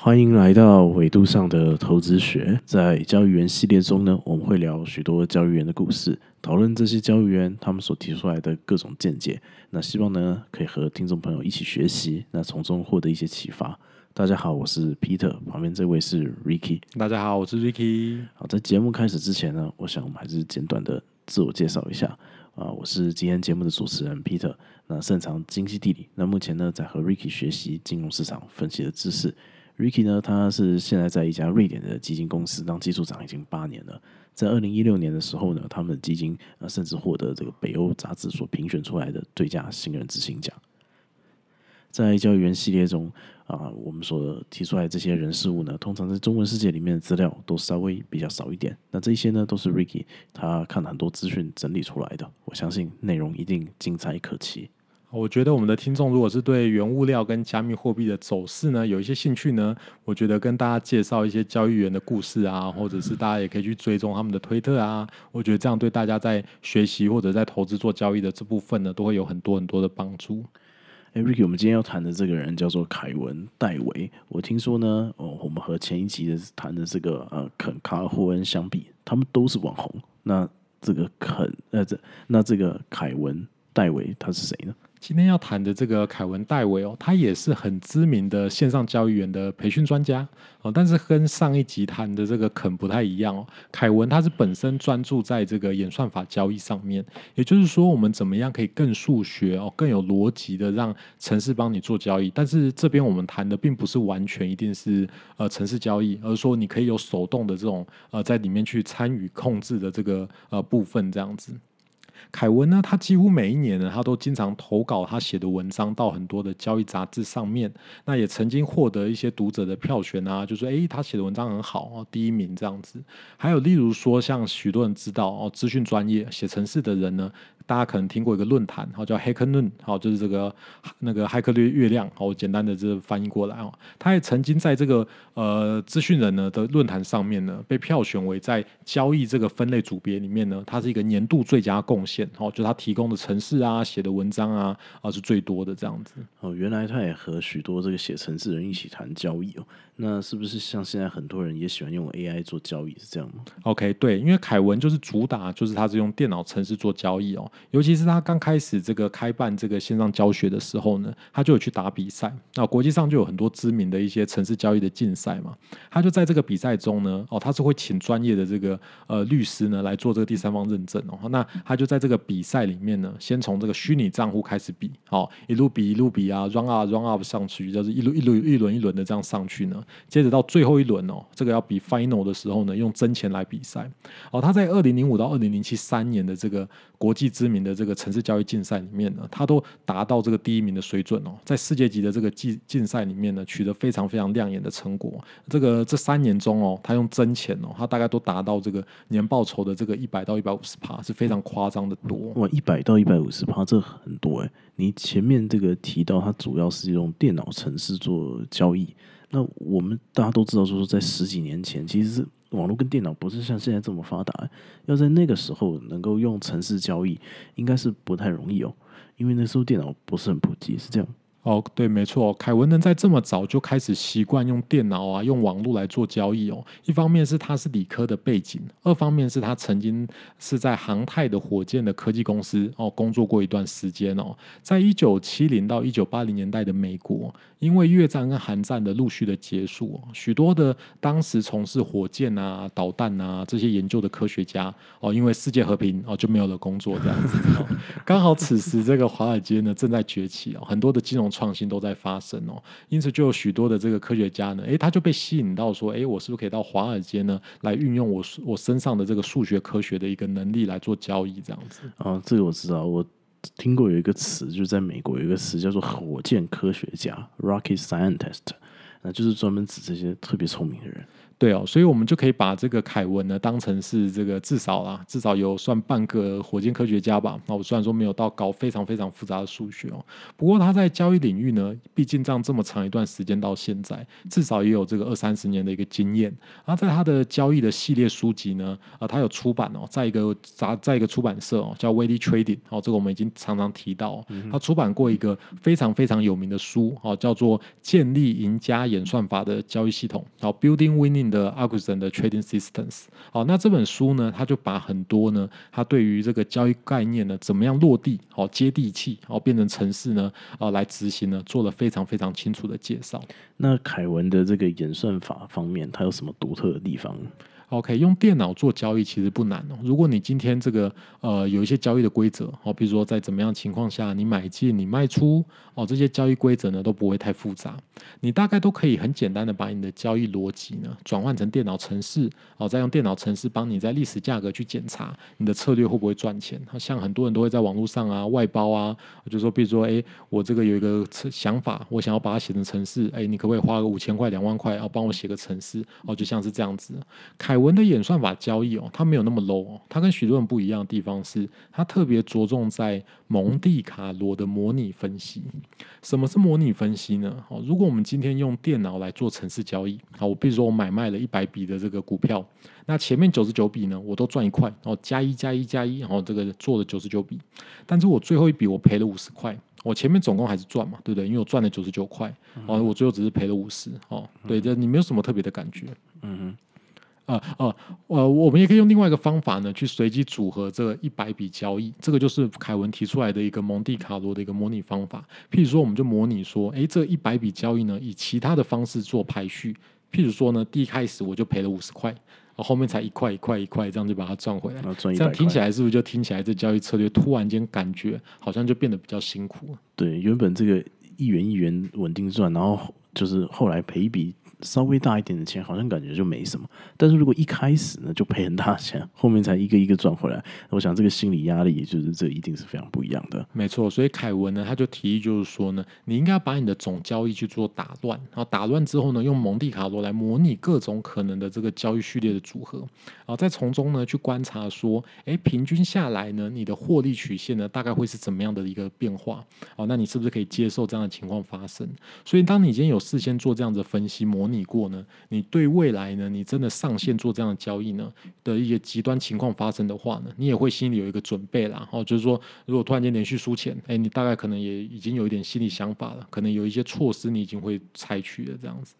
欢迎来到纬度上的投资学。在交易员系列中呢，我们会聊许多交易员的故事，讨论这些交易员他们所提出来的各种见解。那希望呢，可以和听众朋友一起学习，那从中获得一些启发。大家好，我是 Peter，旁边这位是 Ricky。大家好，我是 Ricky。好，在节目开始之前呢，我想我们还是简短的自我介绍一下。啊，我是今天节目的主持人 Peter，那擅长经济地理，那目前呢在和 Ricky 学习金融市场分析的知识。Ricky 呢，他是现在在一家瑞典的基金公司当技术长，已经八年了。在二零一六年的时候呢，他们的基金呃甚至获得这个北欧杂志所评选出来的最佳新人执行奖。在交易员系列中啊，我们所提出来这些人事物呢，通常在中文世界里面的资料都稍微比较少一点。那这些呢，都是 Ricky 他看了很多资讯整理出来的。我相信内容一定精彩可期。我觉得我们的听众如果是对原物料跟加密货币的走势呢有一些兴趣呢，我觉得跟大家介绍一些交易员的故事啊，或者是大家也可以去追踪他们的推特啊，我觉得这样对大家在学习或者在投资做交易的这部分呢，都会有很多很多的帮助。哎，Ricky，我们今天要谈的这个人叫做凯文·戴维。我听说呢，哦，我们和前一集的谈的这个呃肯·卡尔霍恩相比，他们都是网红。那这个肯，呃，这那这个凯文·戴维他是谁呢？今天要谈的这个凯文戴维哦，他也是很知名的线上交易员的培训专家哦，但是跟上一集谈的这个肯不太一样哦。凯文他是本身专注在这个演算法交易上面，也就是说，我们怎么样可以更数学哦，更有逻辑的让城市帮你做交易。但是这边我们谈的并不是完全一定是呃城市交易，而是说你可以有手动的这种呃在里面去参与控制的这个呃部分这样子。凯文呢，他几乎每一年呢，他都经常投稿他写的文章到很多的交易杂志上面。那也曾经获得一些读者的票选啊，就说诶，他写的文章很好哦，第一名这样子。还有例如说，像许多人知道哦，资讯专业写城市的人呢。大家可能听过一个论坛，好叫黑客论，好就是这个那个骇客月月亮，好简单的这翻译过来哦。他也曾经在这个呃资讯人呢的论坛上面呢，被票选为在交易这个分类组别里面呢，他是一个年度最佳贡献，哦，就他提供的城市啊、写的文章啊啊是最多的这样子。哦，原来他也和许多这个写城市人一起谈交易哦。那是不是像现在很多人也喜欢用 AI 做交易是这样吗？OK，对，因为凯文就是主打，就是他是用电脑程式做交易哦。尤其是他刚开始这个开办这个线上教学的时候呢，他就有去打比赛。那国际上就有很多知名的一些城市交易的竞赛嘛。他就在这个比赛中呢，哦，他是会请专业的这个呃律师呢来做这个第三方认证哦。那他就在这个比赛里面呢，先从这个虚拟账户开始比，哦，一路比一路比啊，run up run up 上去，就是一路一路一轮一轮的这样上去呢。接着到最后一轮哦，这个要比 final 的时候呢，用真钱来比赛哦。他在二零零五到二零零七三年的这个国际知名的这个城市交易竞赛里面呢，他都达到这个第一名的水准哦。在世界级的这个竞竞赛里面呢，取得非常非常亮眼的成果。这个这三年中哦，他用真钱哦，他大概都达到这个年报酬的这个一百到一百五十趴，是非常夸张的多。哇，一百到一百五十趴，这很多哎。你前面这个提到，它主要是用电脑程式做交易。那我们大家都知道，说在十几年前，其实网络跟电脑不是像现在这么发达。要在那个时候能够用城市交易，应该是不太容易哦，因为那时候电脑不是很普及，是这样。哦，对，没错，凯文能在这么早就开始习惯用电脑啊，用网络来做交易哦。一方面是他是理科的背景，二方面是他曾经是在航太的火箭的科技公司哦工作过一段时间哦。在一九七零到一九八零年代的美国，因为越战跟韩战的陆续的结束，许多的当时从事火箭啊、导弹啊这些研究的科学家哦，因为世界和平哦就没有了工作这样子。刚好此时这个华尔街呢正在崛起哦，很多的金融。创新都在发生哦，因此就有许多的这个科学家呢，诶，他就被吸引到说，诶，我是不是可以到华尔街呢，来运用我我身上的这个数学科学的一个能力来做交易这样子？啊，这个我知道，我听过有一个词，就是在美国有一个词叫做火箭科学家 （rocket scientist），那就是专门指这些特别聪明的人。对哦，所以我们就可以把这个凯文呢当成是这个至少啦，至少有算半个火箭科学家吧。那我虽然说没有到搞非常非常复杂的数学哦，不过他在交易领域呢，毕竟这样这么长一段时间到现在，至少也有这个二三十年的一个经验。然后在他的交易的系列书籍呢，啊，他有出版哦，在一个杂在一个出版社哦，叫 w a d y Trading 哦，这个我们已经常常提到，他出版过一个非常非常有名的书哦，叫做《建立赢家演算法的交易系统》哦，Building Winning。的 Augustin 的 trading systems，好，那这本书呢，他就把很多呢，他对于这个交易概念呢，怎么样落地，好接地气，好变成城市呢，啊来执行呢，做了非常非常清楚的介绍。那凯文的这个演算法方面，他有什么独特的地方？OK，用电脑做交易其实不难哦。如果你今天这个呃有一些交易的规则，哦，比如说在怎么样情况下你买进、你卖出，哦，这些交易规则呢都不会太复杂，你大概都可以很简单的把你的交易逻辑呢转换成电脑程式，哦，再用电脑程式帮你在历史价格去检查你的策略会不会赚钱。像很多人都会在网络上啊外包啊，就说比如说，哎，我这个有一个想法，我想要把它写成程式，哎，你可不可以花个五千块、两万块，然后帮我写个程式？哦，就像是这样子，开。文的演算法交易哦，它没有那么 low 哦，它跟许多人不一样的地方是，它特别着重在蒙地卡罗的模拟分析。什么是模拟分析呢？哦，如果我们今天用电脑来做城市交易，好，我比如说我买卖了一百笔的这个股票，那前面九十九笔呢，我都赚一块，然后加一加一加一，然后这个做了九十九笔，但是我最后一笔我赔了五十块，我前面总共还是赚嘛，对不对？因为我赚了九十九块，哦，我最后只是赔了五十，哦，对，这你没有什么特别的感觉，嗯哼。啊啊，呃，我们也可以用另外一个方法呢，去随机组合这一百笔交易。这个就是凯文提出来的一个蒙地卡罗的一个模拟方法。譬如说，我们就模拟说，哎，这一百笔交易呢，以其他的方式做排序。譬如说呢，第一开始我就赔了五十块，后面才一块一块一块，这样就把它赚回来。这样听起来是不是就听起来这交易策略突然间感觉好像就变得比较辛苦了？对，原本这个一元一元稳定赚，然后就是后来赔一笔。稍微大一点的钱，好像感觉就没什么。但是如果一开始呢就赔很大钱，后面才一个一个赚回来，我想这个心理压力也，就是这一定是非常不一样的。没错，所以凯文呢，他就提议就是说呢，你应该把你的总交易去做打乱，然后打乱之后呢，用蒙地卡罗来模拟各种可能的这个交易序列的组合，然后再从中呢去观察说，哎，平均下来呢，你的获利曲线呢大概会是怎么样的一个变化？哦，那你是不是可以接受这样的情况发生？所以当你今天有事先做这样的分析模。你过呢？你对未来呢？你真的上线做这样的交易呢？的一些极端情况发生的话呢？你也会心里有一个准备啦。哦，就是说，如果突然间连续输钱，哎，你大概可能也已经有一点心理想法了，可能有一些措施你已经会采取的这样子。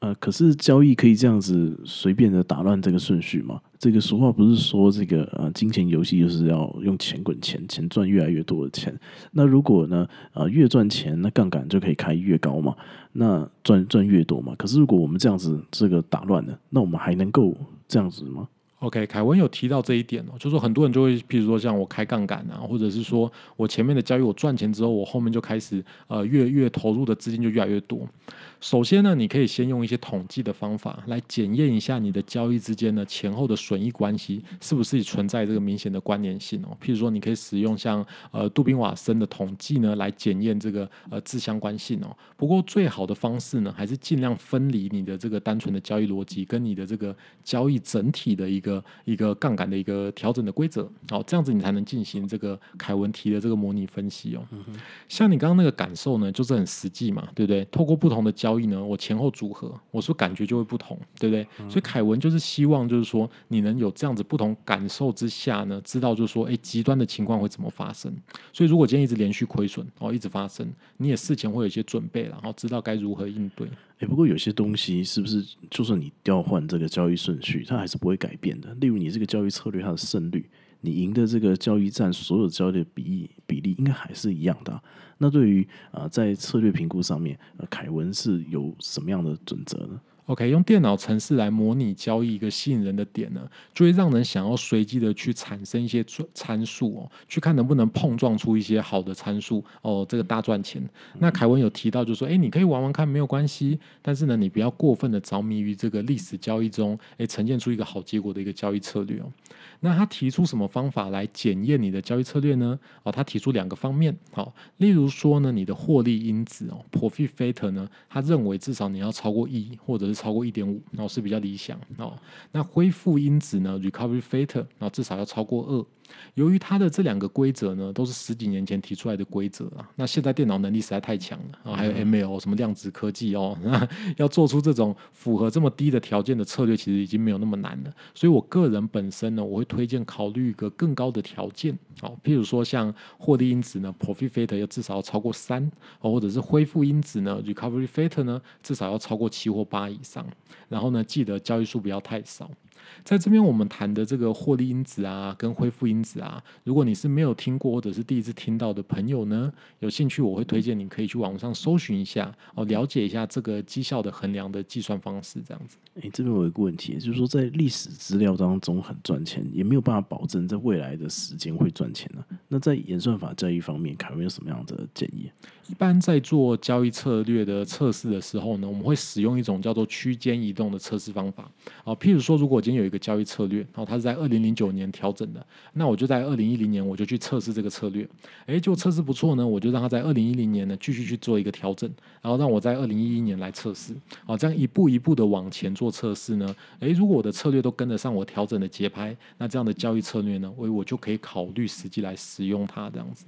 呃，可是交易可以这样子随便的打乱这个顺序吗？这个俗话不是说这个呃金钱游戏就是要用钱滚钱，钱赚越来越多的钱。那如果呢呃越赚钱，那杠杆就可以开越高嘛，那赚赚越多嘛。可是如果我们这样子这个打乱了，那我们还能够这样子吗？OK，凯文有提到这一点哦，就说很多人就会，譬如说像我开杠杆啊，或者是说我前面的交易我赚钱之后，我后面就开始呃越越投入的资金就越来越多。首先呢，你可以先用一些统计的方法来检验一下你的交易之间呢前后的损益关系是不是存在这个明显的关联性哦。譬如说，你可以使用像呃杜宾瓦森的统计呢来检验这个呃自相关性哦。不过最好的方式呢，还是尽量分离你的这个单纯的交易逻辑跟你的这个交易整体的一个。个一个杠杆的一个调整的规则，哦，这样子你才能进行这个凯文提的这个模拟分析哦。像你刚刚那个感受呢，就是很实际嘛，对不对？透过不同的交易呢，我前后组合，我说感觉就会不同，对不对？所以凯文就是希望，就是说你能有这样子不同感受之下呢，知道就是说，哎，极端的情况会怎么发生。所以如果今天一直连续亏损哦，一直发生，你也事前会有一些准备，然后知道该如何应对。哎，不过有些东西是不是，就算你调换这个交易顺序，它还是不会改变的。例如，你这个交易策略，它的胜率，你赢的这个交易战，所有交易的比例比例，应该还是一样的。那对于啊，在策略评估上面，呃，凯文是有什么样的准则呢？OK，用电脑程式来模拟交易一个吸引人的点呢，就会让人想要随机的去产生一些参数哦，去看能不能碰撞出一些好的参数哦，这个大赚钱。那凯文有提到，就说，哎，你可以玩玩看，没有关系，但是呢，你不要过分的着迷于这个历史交易中，哎，呈现出一个好结果的一个交易策略哦。那他提出什么方法来检验你的交易策略呢？哦，他提出两个方面，好，例如说呢，你的获利因子哦，profit factor 呢，他认为至少你要超过一，或者是超过一点五，然后是比较理想哦。那恢复因子呢，recovery factor，然后至少要超过二。由于他的这两个规则呢，都是十几年前提出来的规则啊，那现在电脑能力实在太强了啊，还有 ML 什么量子科技哦，那 要做出这种符合这么低的条件的策略，其实已经没有那么难了。所以我个人本身呢，我会推荐考虑一个更高的条件，哦，譬如说像获利因子呢，profit factor 要至少要超过三，哦，或者是恢复因子呢，recovery factor 呢，至少要超过七或八以上。然后呢，记得交易数不要太少。在这边我们谈的这个获利因子啊，跟恢复因子啊，如果你是没有听过或者是第一次听到的朋友呢，有兴趣我会推荐你可以去网上搜寻一下哦，了解一下这个绩效的衡量的计算方式，这样子。诶，这边有一个问题，就是说在历史资料当中很赚钱，也没有办法保证在未来的时间会赚钱呢。那在演算法交易方面，凯文有什么样的建议？一般在做交易策略的测试的时候呢，我们会使用一种叫做区间移动的测试方法。啊，譬如说，如果今天有一个交易策略，哦，它是在二零零九年调整的，那我就在二零一零年我就去测试这个策略。诶，就测试不错呢，我就让它在二零一零年呢继续去做一个调整，然后让我在二零一一年来测试。啊，这样一步一步的往前做测试呢，诶，如果我的策略都跟得上我调整的节拍，那这样的交易策略呢，我我就可以考虑实际来使用它这样子。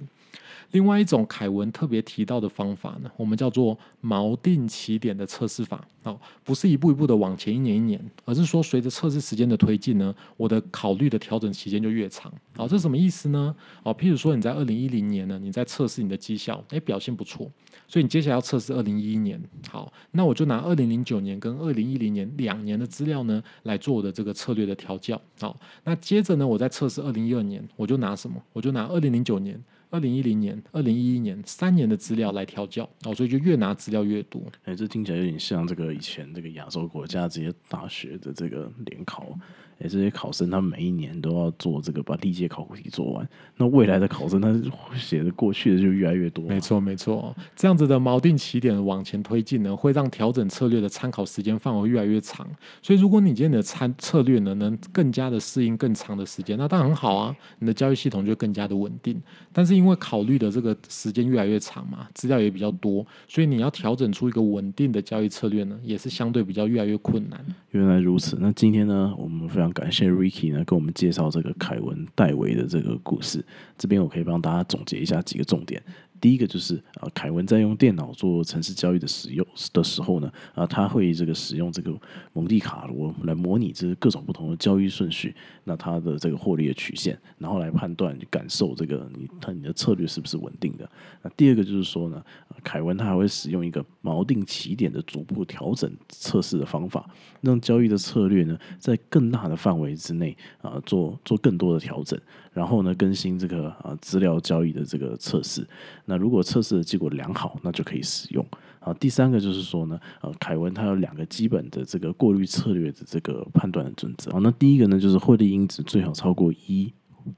另外一种凯文特别提到的方法呢，我们叫做锚定起点的测试法。哦，不是一步一步的往前一年一年，而是说随着测试时间的推进呢，我的考虑的调整期间就越长。好，这什么意思呢？哦，譬如说你在二零一零年呢，你在测试你的绩效，诶，表现不错，所以你接下来要测试二零一一年。好，那我就拿二零零九年跟二零一零年两年的资料呢，来做我的这个策略的调教。好，那接着呢，我在测试二零一二年，我就拿什么？我就拿二零零九年。二零一零年、二零一一年三年的资料来调教，哦，所以就越拿资料越多。哎，这听起来有点像这个以前这个亚洲国家这些大学的这个联考。哎，这些考生他每一年都要做这个，把历届考古题做完。那未来的考生，他写的过去的就越来越多。没错，没错，这样子的锚定起点往前推进呢，会让调整策略的参考时间范围越来越长。所以，如果你今天的参策略呢，能更加的适应更长的时间，那当然很好啊，你的交易系统就更加的稳定。但是，因为考虑的这个时间越来越长嘛，资料也比较多，所以你要调整出一个稳定的交易策略呢，也是相对比较越来越困难。原来如此，那今天呢，我们非常感谢 Ricky 呢，跟我们介绍这个凯文戴维的这个故事。这边我可以帮大家总结一下几个重点。第一个就是啊，凯文在用电脑做城市交易的使用的时候呢，啊，他会这个使用这个蒙地卡罗来模拟这各种不同的交易顺序，那他的这个获利的曲线，然后来判断感受这个你他你的策略是不是稳定的。那第二个就是说呢，凯文他还会使用一个锚定起点的逐步调整测试的方法，让交易的策略呢在更大的范围之内啊做做更多的调整，然后呢更新这个啊资料交易的这个测试。那如果测试的结果良好，那就可以使用。啊，第三个就是说呢，呃，凯文他有两个基本的这个过滤策略的这个判断的准则。啊，那第一个呢，就是汇率因子最好超过一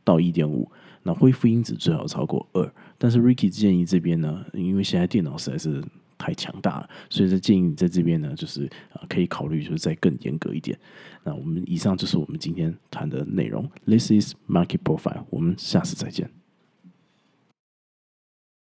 到一点五，那恢复因子最好超过二。但是 Ricky 建议这边呢，因为现在电脑实在是太强大了，所以这建议你在这边呢，就是啊，可以考虑就是再更严格一点。那我们以上就是我们今天谈的内容。This is Market Profile，我们下次再见。